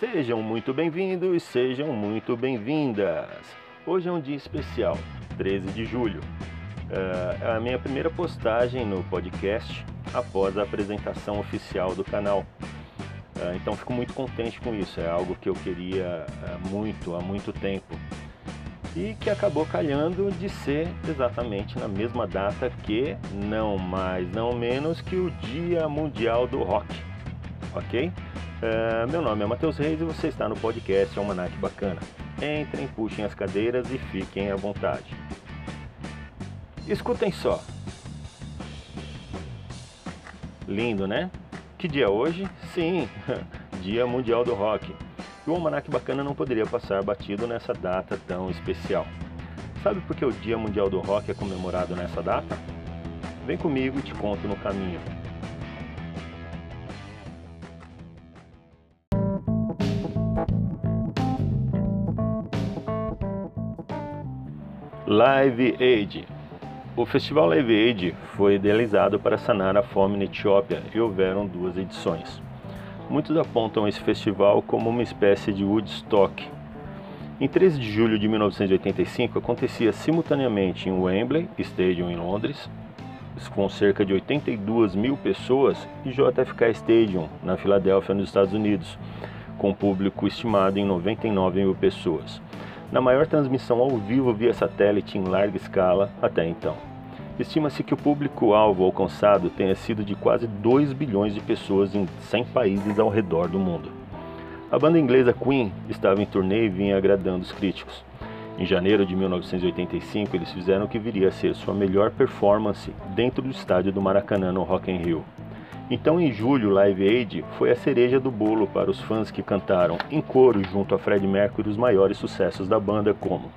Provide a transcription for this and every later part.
Sejam muito bem-vindos sejam muito bem-vindas. Hoje é um dia especial, 13 de julho. É a minha primeira postagem no podcast após a apresentação oficial do canal. É, então fico muito contente com isso, é algo que eu queria é, muito há muito tempo e que acabou calhando de ser exatamente na mesma data que, não mais, não menos que o Dia Mundial do Rock. Ok? Uh, meu nome é Matheus Reis e você está no podcast Almanac Bacana. Entrem, puxem as cadeiras e fiquem à vontade. Escutem só. Lindo, né? Que dia hoje? Sim, Dia Mundial do Rock. E o Almanac Bacana não poderia passar batido nessa data tão especial. Sabe por que o Dia Mundial do Rock é comemorado nessa data? Vem comigo e te conto no caminho. Live Aid. O festival Live Aid foi idealizado para sanar a fome na Etiópia e houveram duas edições. Muitos apontam esse festival como uma espécie de Woodstock. Em 13 de julho de 1985 acontecia simultaneamente em Wembley Stadium em Londres, com cerca de 82 mil pessoas, e JFK Stadium na Filadélfia, nos Estados Unidos, com público estimado em 99 mil pessoas na maior transmissão ao vivo via satélite em larga escala até então. Estima-se que o público-alvo alcançado tenha sido de quase 2 bilhões de pessoas em 100 países ao redor do mundo. A banda inglesa Queen estava em turnê e vinha agradando os críticos. Em janeiro de 1985, eles fizeram o que viria a ser sua melhor performance dentro do estádio do Maracanã no Rock in Rio. Então, em julho, Live Aid foi a cereja do bolo para os fãs que cantaram em coro junto a Fred Mercury os maiores sucessos da banda, como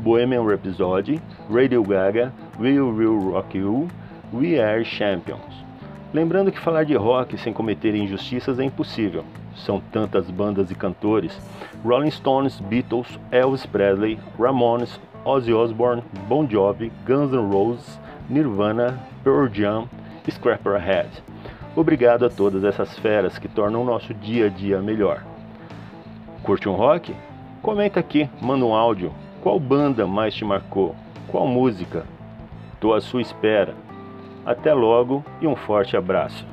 Bohemian Rhapsody, Radio Gaga, We Will Rock You, We Are Champions. Lembrando que falar de rock sem cometer injustiças é impossível. São tantas bandas e cantores: Rolling Stones, Beatles, Elvis Presley, Ramones, Ozzy Osbourne, Bon Jovi, Guns N' Roses, Nirvana, Pearl Jam, Scrapper Head. Obrigado a todas essas feras que tornam o nosso dia a dia melhor. Curte um rock? Comenta aqui, manda um áudio. Qual banda mais te marcou? Qual música? Estou à sua espera. Até logo e um forte abraço.